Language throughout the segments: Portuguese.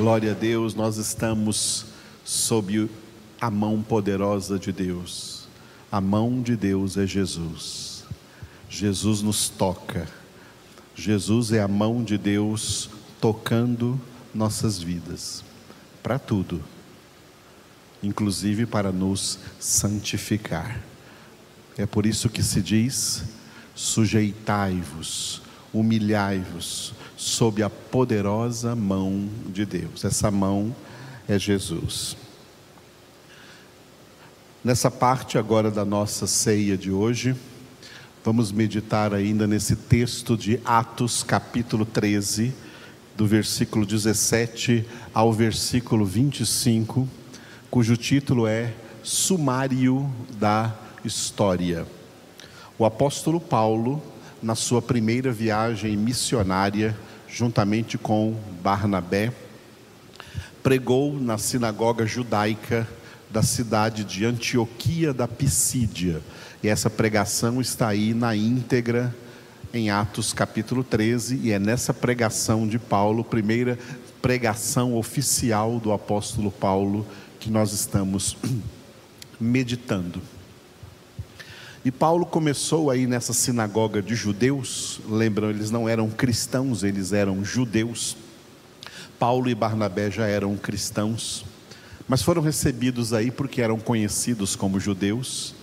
Glória a Deus, nós estamos sob a mão poderosa de Deus. A mão de Deus é Jesus. Jesus nos toca. Jesus é a mão de Deus tocando nossas vidas para tudo, inclusive para nos santificar. É por isso que se diz: sujeitai-vos, humilhai-vos sob a poderosa mão de Deus. Essa mão é Jesus. Nessa parte agora da nossa ceia de hoje, vamos meditar ainda nesse texto de Atos, capítulo 13, do versículo 17 ao versículo 25, cujo título é Sumário da História. O apóstolo Paulo, na sua primeira viagem missionária, juntamente com Barnabé, pregou na sinagoga judaica da cidade de Antioquia da Pisídia. E essa pregação está aí na íntegra em Atos capítulo 13, e é nessa pregação de Paulo, primeira pregação oficial do apóstolo Paulo, que nós estamos meditando. E Paulo começou aí nessa sinagoga de judeus, lembram, eles não eram cristãos, eles eram judeus. Paulo e Barnabé já eram cristãos, mas foram recebidos aí porque eram conhecidos como judeus,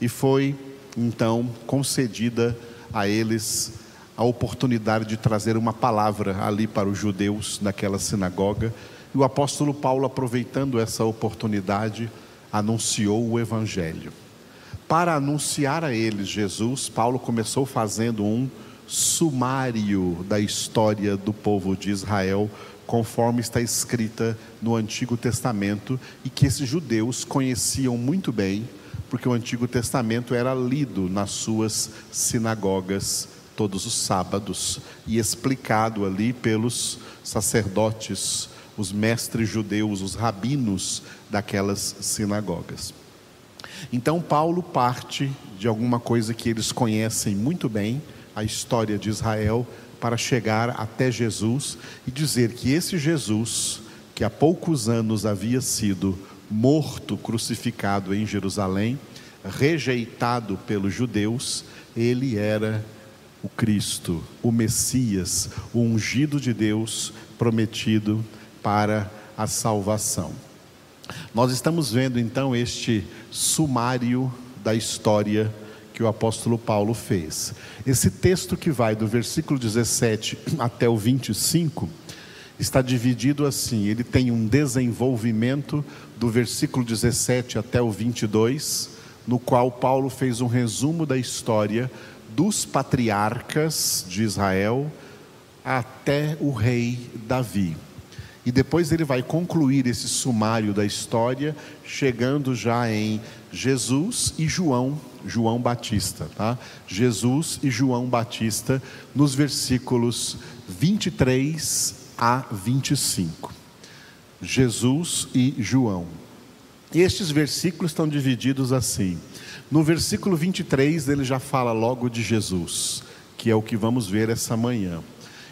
e foi então concedida a eles a oportunidade de trazer uma palavra ali para os judeus naquela sinagoga. E o apóstolo Paulo, aproveitando essa oportunidade, anunciou o evangelho para anunciar a eles Jesus, Paulo começou fazendo um sumário da história do povo de Israel, conforme está escrita no Antigo Testamento e que esses judeus conheciam muito bem, porque o Antigo Testamento era lido nas suas sinagogas todos os sábados e explicado ali pelos sacerdotes, os mestres judeus, os rabinos daquelas sinagogas. Então, Paulo parte de alguma coisa que eles conhecem muito bem, a história de Israel, para chegar até Jesus e dizer que esse Jesus, que há poucos anos havia sido morto, crucificado em Jerusalém, rejeitado pelos judeus, ele era o Cristo, o Messias, o ungido de Deus prometido para a salvação. Nós estamos vendo então este sumário da história que o apóstolo Paulo fez. Esse texto que vai do versículo 17 até o 25 está dividido assim: ele tem um desenvolvimento do versículo 17 até o 22, no qual Paulo fez um resumo da história dos patriarcas de Israel até o rei Davi. E depois ele vai concluir esse sumário da história, chegando já em Jesus e João, João Batista, tá? Jesus e João Batista, nos versículos 23 a 25. Jesus e João. Estes versículos estão divididos assim. No versículo 23, ele já fala logo de Jesus, que é o que vamos ver essa manhã.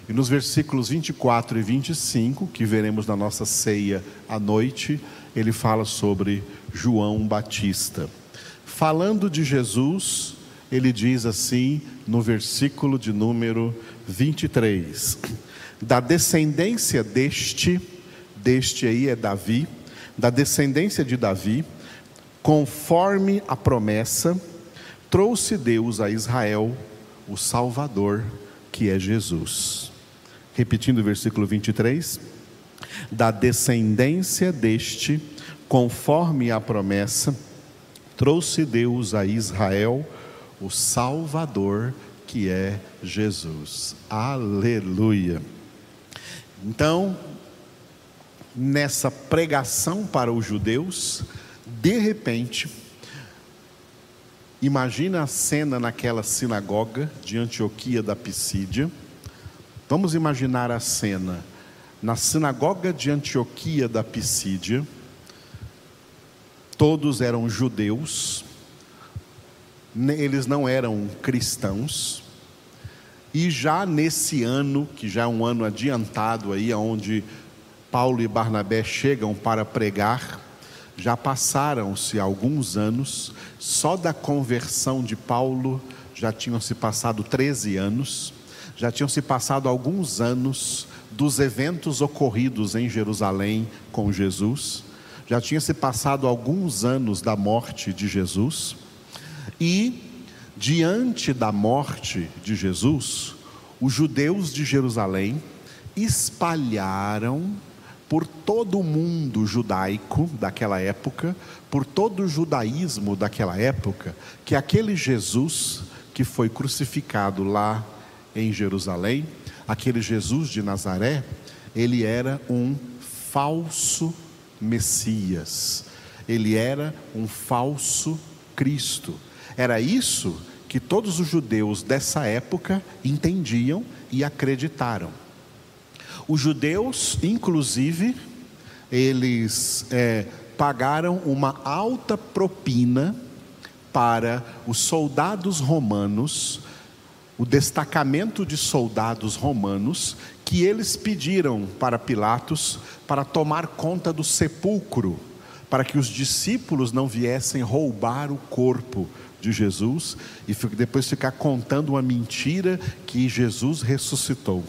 E nos versículos 24 e 25, que veremos na nossa ceia à noite, ele fala sobre João Batista. Falando de Jesus, ele diz assim no versículo de número 23: Da descendência deste, deste aí é Davi, da descendência de Davi, conforme a promessa, trouxe Deus a Israel o Salvador, que é Jesus repetindo o versículo 23, da descendência deste, conforme a promessa, trouxe Deus a Israel o Salvador, que é Jesus. Aleluia. Então, nessa pregação para os judeus, de repente, imagina a cena naquela sinagoga de Antioquia da Pisídia Vamos imaginar a cena. Na sinagoga de Antioquia da Pisídia, todos eram judeus, eles não eram cristãos, e já nesse ano, que já é um ano adiantado aí, onde Paulo e Barnabé chegam para pregar, já passaram-se alguns anos, só da conversão de Paulo já tinham se passado 13 anos, já tinham se passado alguns anos dos eventos ocorridos em Jerusalém com Jesus, já tinha se passado alguns anos da morte de Jesus, e diante da morte de Jesus, os judeus de Jerusalém espalharam por todo o mundo judaico daquela época, por todo o judaísmo daquela época, que aquele Jesus que foi crucificado lá em Jerusalém, aquele Jesus de Nazaré, ele era um falso Messias, ele era um falso Cristo. Era isso que todos os judeus dessa época entendiam e acreditaram. Os judeus, inclusive, eles é, pagaram uma alta propina para os soldados romanos, o destacamento de soldados romanos, que eles pediram para Pilatos para tomar conta do sepulcro, para que os discípulos não viessem roubar o corpo de Jesus e depois ficar contando uma mentira que Jesus ressuscitou.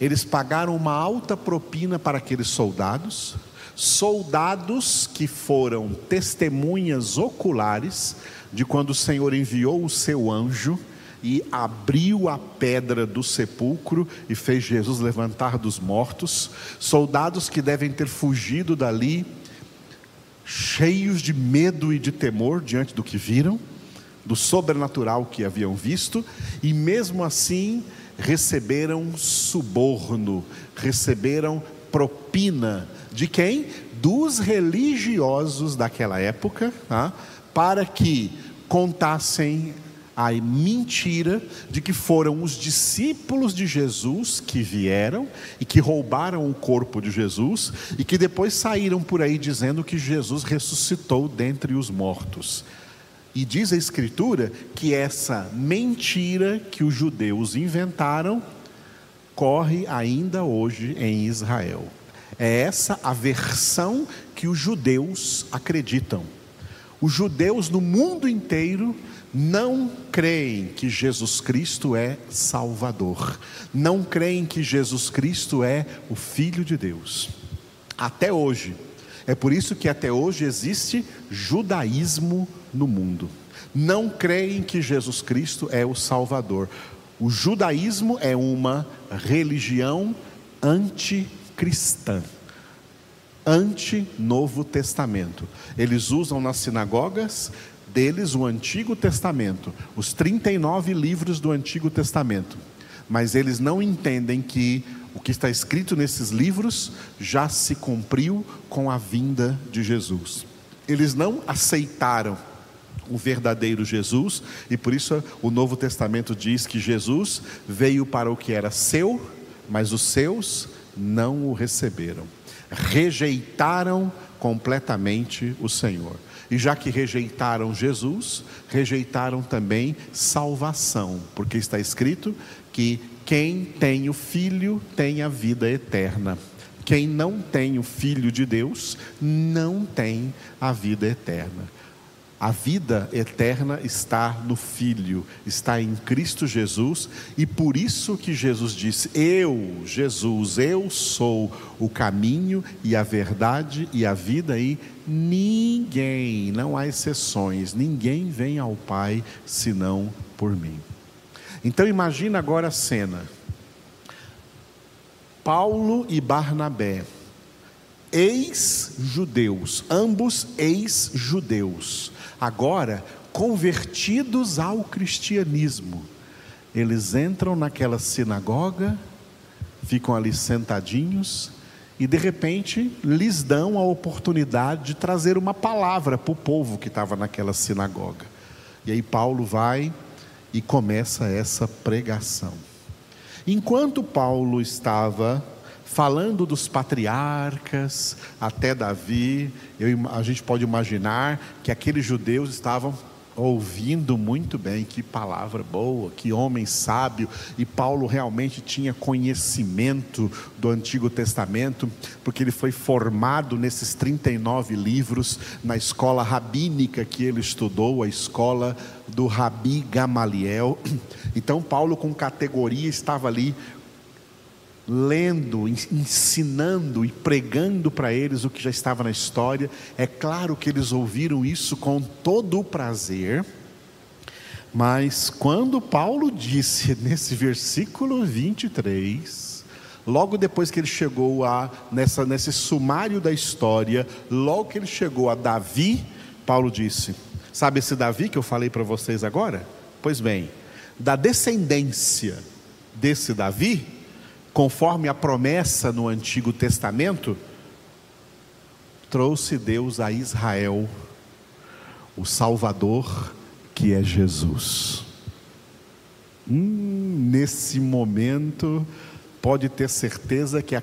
Eles pagaram uma alta propina para aqueles soldados, soldados que foram testemunhas oculares de quando o Senhor enviou o seu anjo e abriu a pedra do sepulcro e fez Jesus levantar dos mortos, soldados que devem ter fugido dali cheios de medo e de temor diante do que viram, do sobrenatural que haviam visto, e mesmo assim receberam suborno, receberam propina de quem? Dos religiosos daquela época, tá? para que contassem a mentira de que foram os discípulos de Jesus que vieram e que roubaram o corpo de Jesus e que depois saíram por aí dizendo que Jesus ressuscitou dentre os mortos. E diz a Escritura que essa mentira que os judeus inventaram corre ainda hoje em Israel. É essa a versão que os judeus acreditam. Os judeus no mundo inteiro não creem que Jesus Cristo é Salvador, não creem que Jesus Cristo é o Filho de Deus. Até hoje. É por isso que até hoje existe judaísmo no mundo. Não creem que Jesus Cristo é o Salvador. O judaísmo é uma religião anticristã, anti-Novo Testamento. Eles usam nas sinagogas deles o Antigo Testamento, os 39 livros do Antigo Testamento. Mas eles não entendem que o que está escrito nesses livros já se cumpriu com a vinda de Jesus. Eles não aceitaram o verdadeiro Jesus, e por isso o Novo Testamento diz que Jesus veio para o que era seu, mas os seus não o receberam. Rejeitaram completamente o Senhor. E já que rejeitaram Jesus, rejeitaram também salvação, porque está escrito que quem tem o Filho tem a vida eterna. Quem não tem o Filho de Deus não tem a vida eterna. A vida eterna está no Filho, está em Cristo Jesus, e por isso que Jesus disse: Eu, Jesus, eu sou o caminho e a verdade e a vida, e ninguém, não há exceções, ninguém vem ao Pai senão por mim. Então imagina agora a cena. Paulo e Barnabé, ex-judeus, ambos ex-judeus agora convertidos ao cristianismo. Eles entram naquela sinagoga, ficam ali sentadinhos e de repente lhes dão a oportunidade de trazer uma palavra para o povo que estava naquela sinagoga. E aí Paulo vai e começa essa pregação. Enquanto Paulo estava falando dos patriarcas até Davi, eu, a gente pode imaginar que aqueles judeus estavam ouvindo muito bem, que palavra boa, que homem sábio, e Paulo realmente tinha conhecimento do Antigo Testamento, porque ele foi formado nesses 39 livros na escola rabínica que ele estudou, a escola do Rabi Gamaliel. Então, Paulo, com categoria, estava ali lendo, ensinando e pregando para eles o que já estava na história. É claro que eles ouviram isso com todo o prazer, mas quando Paulo disse nesse versículo 23, logo depois que ele chegou a nessa nesse sumário da história, logo que ele chegou a Davi, Paulo disse: Sabe esse Davi que eu falei para vocês agora? Pois bem, da descendência desse Davi, conforme a promessa no Antigo Testamento, trouxe Deus a Israel o Salvador que é Jesus. Hum, nesse momento, pode ter certeza que a,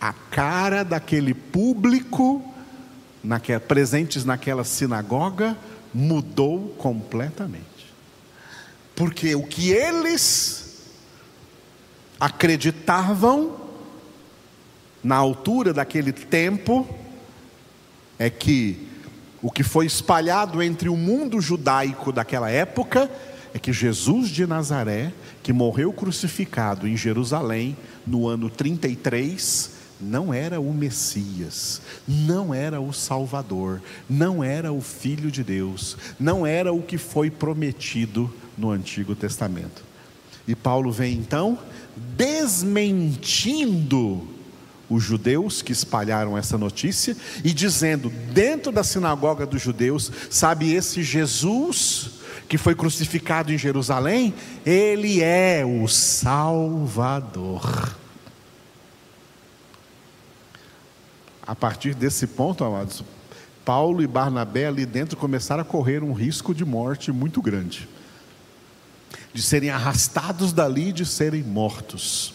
a cara daquele público naquela, presentes naquela sinagoga mudou completamente. Porque o que eles acreditavam, na altura daquele tempo, é que o que foi espalhado entre o mundo judaico daquela época é que Jesus de Nazaré, que morreu crucificado em Jerusalém no ano 33, não era o Messias, não era o Salvador, não era o Filho de Deus, não era o que foi prometido no Antigo Testamento. E Paulo vem então desmentindo os judeus que espalharam essa notícia e dizendo, dentro da sinagoga dos judeus, sabe, esse Jesus que foi crucificado em Jerusalém, ele é o Salvador. A partir desse ponto, amados, Paulo e Barnabé ali dentro começaram a correr um risco de morte muito grande de serem arrastados dali, de serem mortos.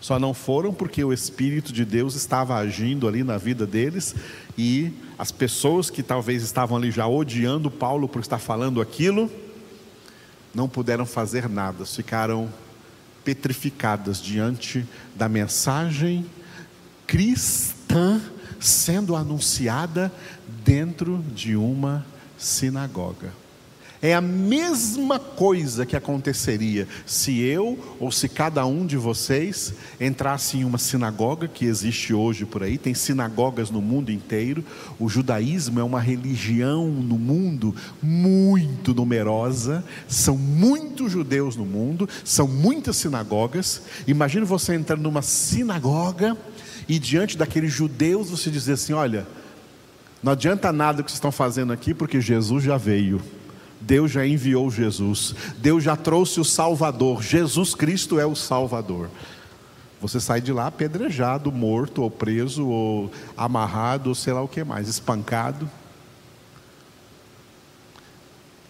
Só não foram porque o Espírito de Deus estava agindo ali na vida deles e as pessoas que talvez estavam ali já odiando Paulo por estar falando aquilo, não puderam fazer nada, ficaram petrificadas diante da mensagem cristã sendo anunciada dentro de uma sinagoga. É a mesma coisa que aconteceria se eu ou se cada um de vocês entrasse em uma sinagoga que existe hoje por aí, tem sinagogas no mundo inteiro. O judaísmo é uma religião no mundo muito numerosa, são muitos judeus no mundo, são muitas sinagogas. Imagine você entrando numa sinagoga e diante daqueles judeus você dizer assim: olha, não adianta nada o que vocês estão fazendo aqui, porque Jesus já veio. Deus já enviou Jesus, Deus já trouxe o Salvador, Jesus Cristo é o Salvador. Você sai de lá apedrejado, morto, ou preso, ou amarrado, ou sei lá o que mais, espancado.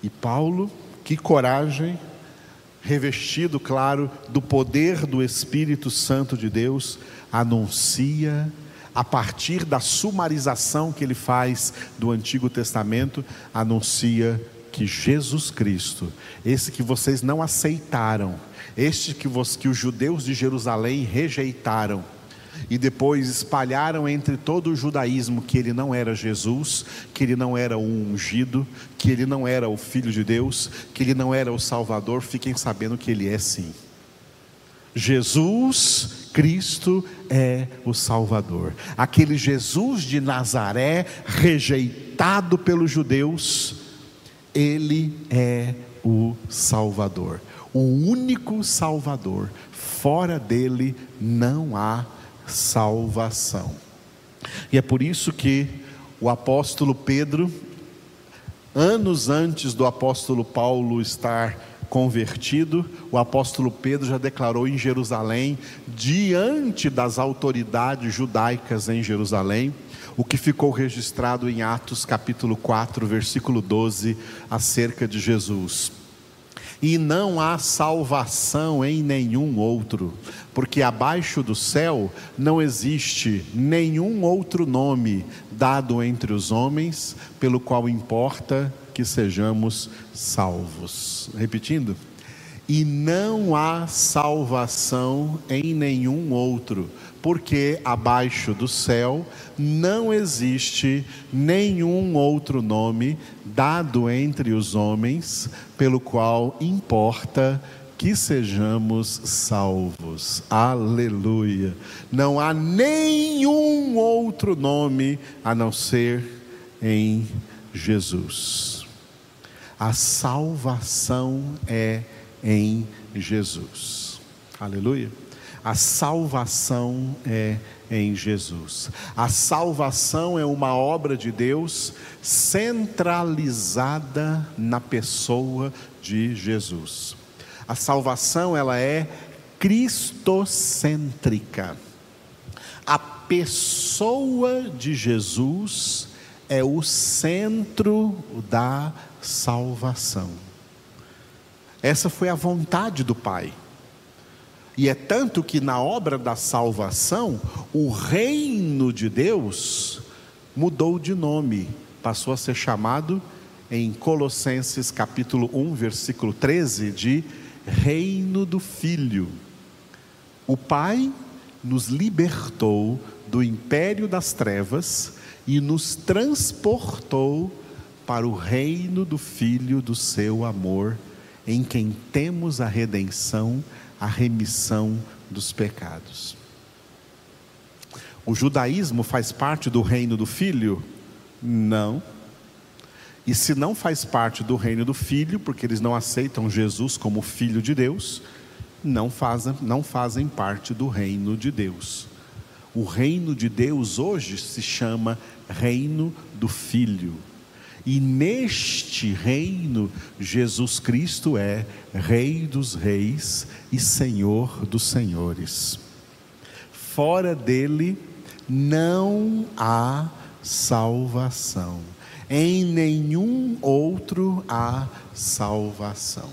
E Paulo, que coragem, revestido, claro, do poder do Espírito Santo de Deus, anuncia, a partir da sumarização que ele faz do Antigo Testamento, anuncia que Jesus Cristo, esse que vocês não aceitaram, este que, vos, que os judeus de Jerusalém rejeitaram, e depois espalharam entre todo o judaísmo que ele não era Jesus, que ele não era o ungido, que ele não era o Filho de Deus, que ele não era o Salvador, fiquem sabendo que ele é sim. Jesus Cristo é o Salvador. Aquele Jesus de Nazaré, rejeitado pelos judeus, ele é o Salvador, o único Salvador. Fora dele não há salvação. E é por isso que o apóstolo Pedro, anos antes do apóstolo Paulo estar convertido, o apóstolo Pedro já declarou em Jerusalém, diante das autoridades judaicas em Jerusalém, o que ficou registrado em Atos capítulo 4, versículo 12, acerca de Jesus. E não há salvação em nenhum outro, porque abaixo do céu não existe nenhum outro nome dado entre os homens, pelo qual importa que sejamos salvos. Repetindo, e não há salvação em nenhum outro, porque abaixo do céu não existe nenhum outro nome dado entre os homens pelo qual importa que sejamos salvos. Aleluia. Não há nenhum outro nome a não ser em Jesus. A salvação é em Jesus. Aleluia. A salvação é em Jesus. A salvação é uma obra de Deus centralizada na pessoa de Jesus. A salvação ela é cristocêntrica. A pessoa de Jesus é o centro da salvação. Essa foi a vontade do Pai. E é tanto que na obra da salvação, o reino de Deus mudou de nome, passou a ser chamado em Colossenses capítulo 1, versículo 13, de reino do Filho. O Pai nos libertou do império das trevas e nos transportou para o reino do Filho do seu amor, em quem temos a redenção, a remissão dos pecados. O judaísmo faz parte do reino do Filho? Não. E se não faz parte do reino do Filho, porque eles não aceitam Jesus como Filho de Deus, não fazem, não fazem parte do reino de Deus. O reino de Deus hoje se chama Reino do Filho. E neste reino, Jesus Cristo é Rei dos Reis e Senhor dos Senhores. Fora dele não há salvação em nenhum outro há salvação.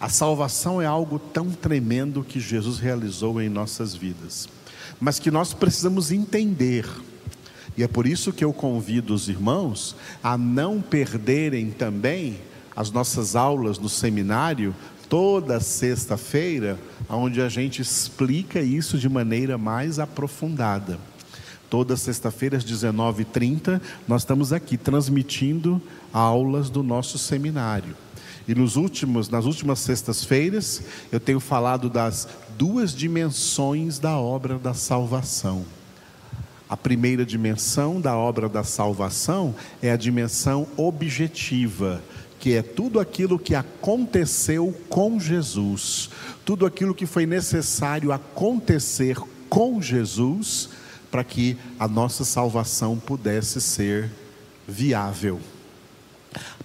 A salvação é algo tão tremendo que Jesus realizou em nossas vidas, mas que nós precisamos entender. E é por isso que eu convido os irmãos a não perderem também as nossas aulas no seminário toda sexta-feira, onde a gente explica isso de maneira mais aprofundada. Toda sexta-feira às 19h30, nós estamos aqui transmitindo aulas do nosso seminário. E nos últimos, nas últimas sextas-feiras, eu tenho falado das duas dimensões da obra da salvação. A primeira dimensão da obra da salvação é a dimensão objetiva, que é tudo aquilo que aconteceu com Jesus, tudo aquilo que foi necessário acontecer com Jesus para que a nossa salvação pudesse ser viável.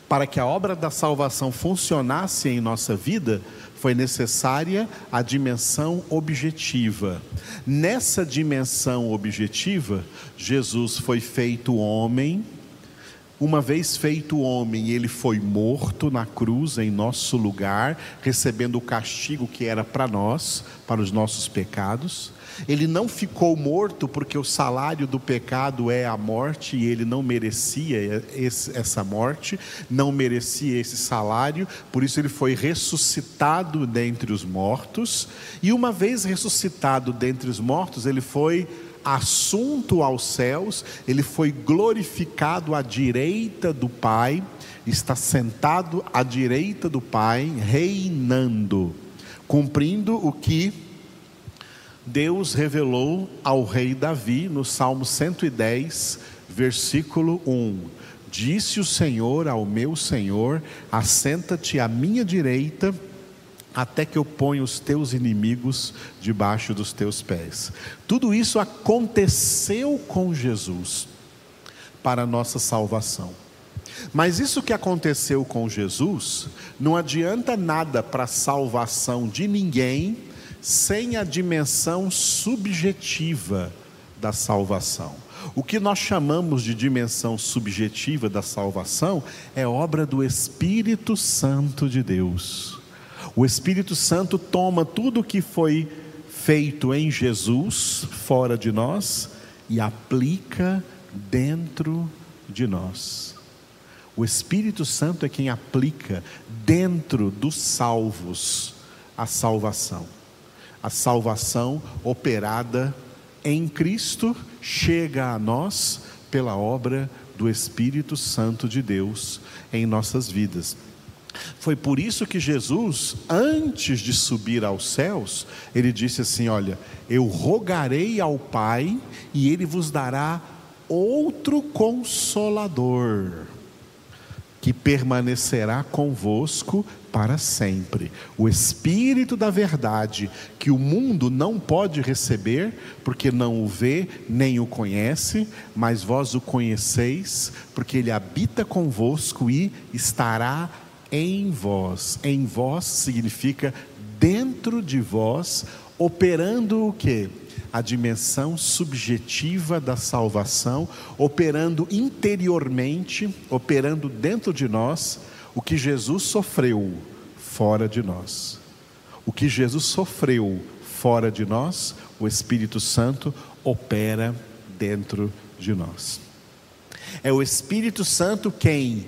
Para que a obra da salvação funcionasse em nossa vida, foi necessária a dimensão objetiva. Nessa dimensão objetiva, Jesus foi feito homem. Uma vez feito homem, ele foi morto na cruz em nosso lugar, recebendo o castigo que era para nós, para os nossos pecados. Ele não ficou morto porque o salário do pecado é a morte e ele não merecia esse, essa morte, não merecia esse salário, por isso ele foi ressuscitado dentre os mortos. E uma vez ressuscitado dentre os mortos, ele foi assunto aos céus, ele foi glorificado à direita do Pai, está sentado à direita do Pai, reinando, cumprindo o que Deus revelou ao rei Davi no Salmo 110, versículo 1. Disse o Senhor ao meu Senhor: Assenta-te à minha direita, até que eu ponha os teus inimigos debaixo dos teus pés. Tudo isso aconteceu com Jesus para nossa salvação. Mas isso que aconteceu com Jesus não adianta nada para a salvação de ninguém sem a dimensão subjetiva da salvação. O que nós chamamos de dimensão subjetiva da salvação é obra do Espírito Santo de Deus. O Espírito Santo toma tudo o que foi feito em Jesus, fora de nós, e aplica dentro de nós. O Espírito Santo é quem aplica dentro dos salvos a salvação. A salvação operada em Cristo chega a nós pela obra do Espírito Santo de Deus em nossas vidas. Foi por isso que Jesus, antes de subir aos céus, ele disse assim: Olha, eu rogarei ao Pai e ele vos dará outro consolador, que permanecerá convosco para sempre. O Espírito da Verdade, que o mundo não pode receber, porque não o vê nem o conhece, mas vós o conheceis, porque ele habita convosco e estará em vós. Em vós significa dentro de vós, operando o que? A dimensão subjetiva da salvação, operando interiormente, operando dentro de nós, o que Jesus sofreu fora de nós. O que Jesus sofreu fora de nós, o Espírito Santo opera dentro de nós. É o Espírito Santo quem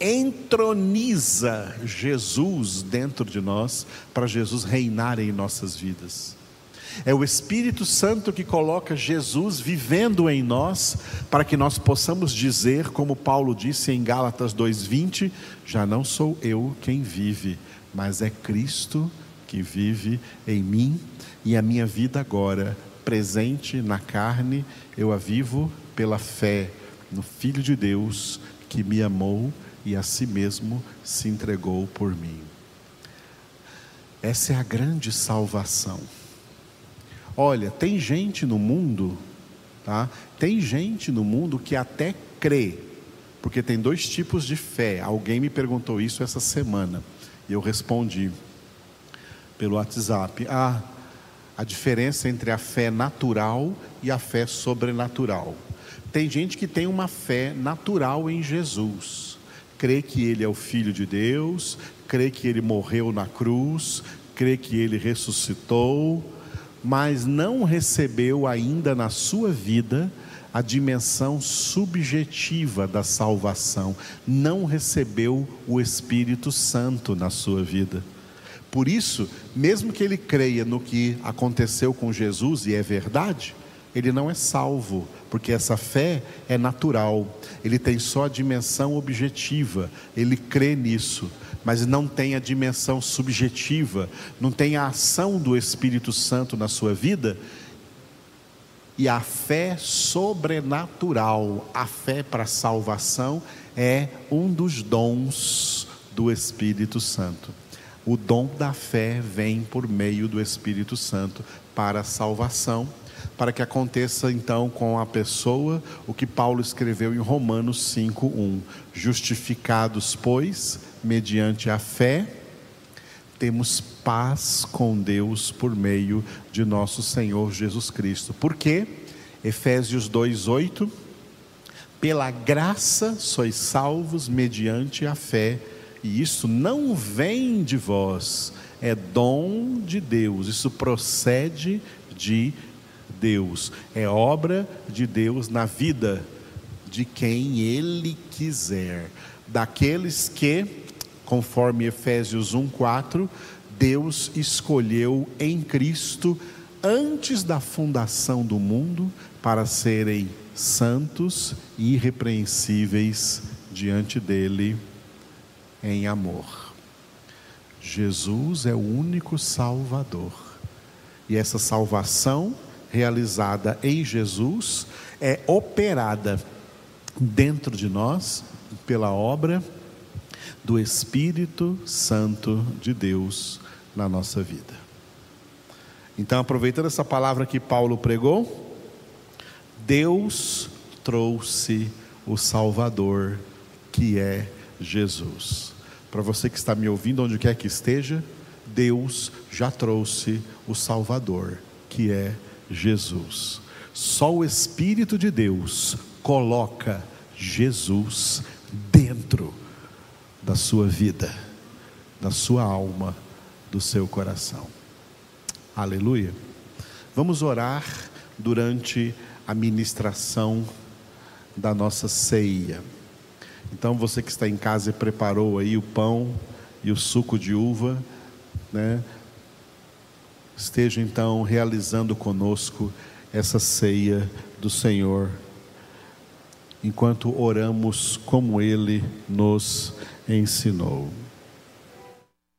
entroniza Jesus dentro de nós, para Jesus reinar em nossas vidas. É o Espírito Santo que coloca Jesus vivendo em nós, para que nós possamos dizer, como Paulo disse em Gálatas 2:20, já não sou eu quem vive, mas é Cristo que vive em mim, e a minha vida agora, presente na carne, eu a vivo pela fé no Filho de Deus que me amou e a si mesmo se entregou por mim. Essa é a grande salvação. Olha, tem gente no mundo, tá? Tem gente no mundo que até crê, porque tem dois tipos de fé. Alguém me perguntou isso essa semana e eu respondi pelo WhatsApp. Ah, a diferença entre a fé natural e a fé sobrenatural. Tem gente que tem uma fé natural em Jesus crê que ele é o Filho de Deus, crê que ele morreu na cruz, crê que ele ressuscitou, mas não recebeu ainda na sua vida a dimensão subjetiva da salvação, não recebeu o Espírito Santo na sua vida. Por isso, mesmo que ele creia no que aconteceu com Jesus, e é verdade, ele não é salvo, porque essa fé é natural, ele tem só a dimensão objetiva, ele crê nisso, mas não tem a dimensão subjetiva, não tem a ação do Espírito Santo na sua vida. E a fé sobrenatural, a fé para salvação, é um dos dons do Espírito Santo. O dom da fé vem por meio do Espírito Santo para a salvação para que aconteça então com a pessoa o que Paulo escreveu em Romanos 5:1. Justificados, pois, mediante a fé, temos paz com Deus por meio de nosso Senhor Jesus Cristo. Por quê? Efésios 2:8 Pela graça sois salvos mediante a fé, e isso não vem de vós, é dom de Deus. Isso procede de Deus, é obra de Deus na vida de quem Ele quiser, daqueles que, conforme Efésios 1,4, Deus escolheu em Cristo antes da fundação do mundo para serem santos e irrepreensíveis diante dele em amor. Jesus é o único Salvador. E essa salvação realizada em Jesus é operada dentro de nós pela obra do Espírito Santo de Deus na nossa vida. Então, aproveitando essa palavra que Paulo pregou, Deus trouxe o Salvador, que é Jesus. Para você que está me ouvindo, onde quer que esteja, Deus já trouxe o Salvador, que é Jesus. Só o Espírito de Deus coloca Jesus dentro da sua vida, da sua alma, do seu coração. Aleluia. Vamos orar durante a ministração da nossa ceia. Então você que está em casa e preparou aí o pão e o suco de uva, né? Esteja então realizando conosco essa ceia do Senhor, enquanto oramos como Ele nos ensinou.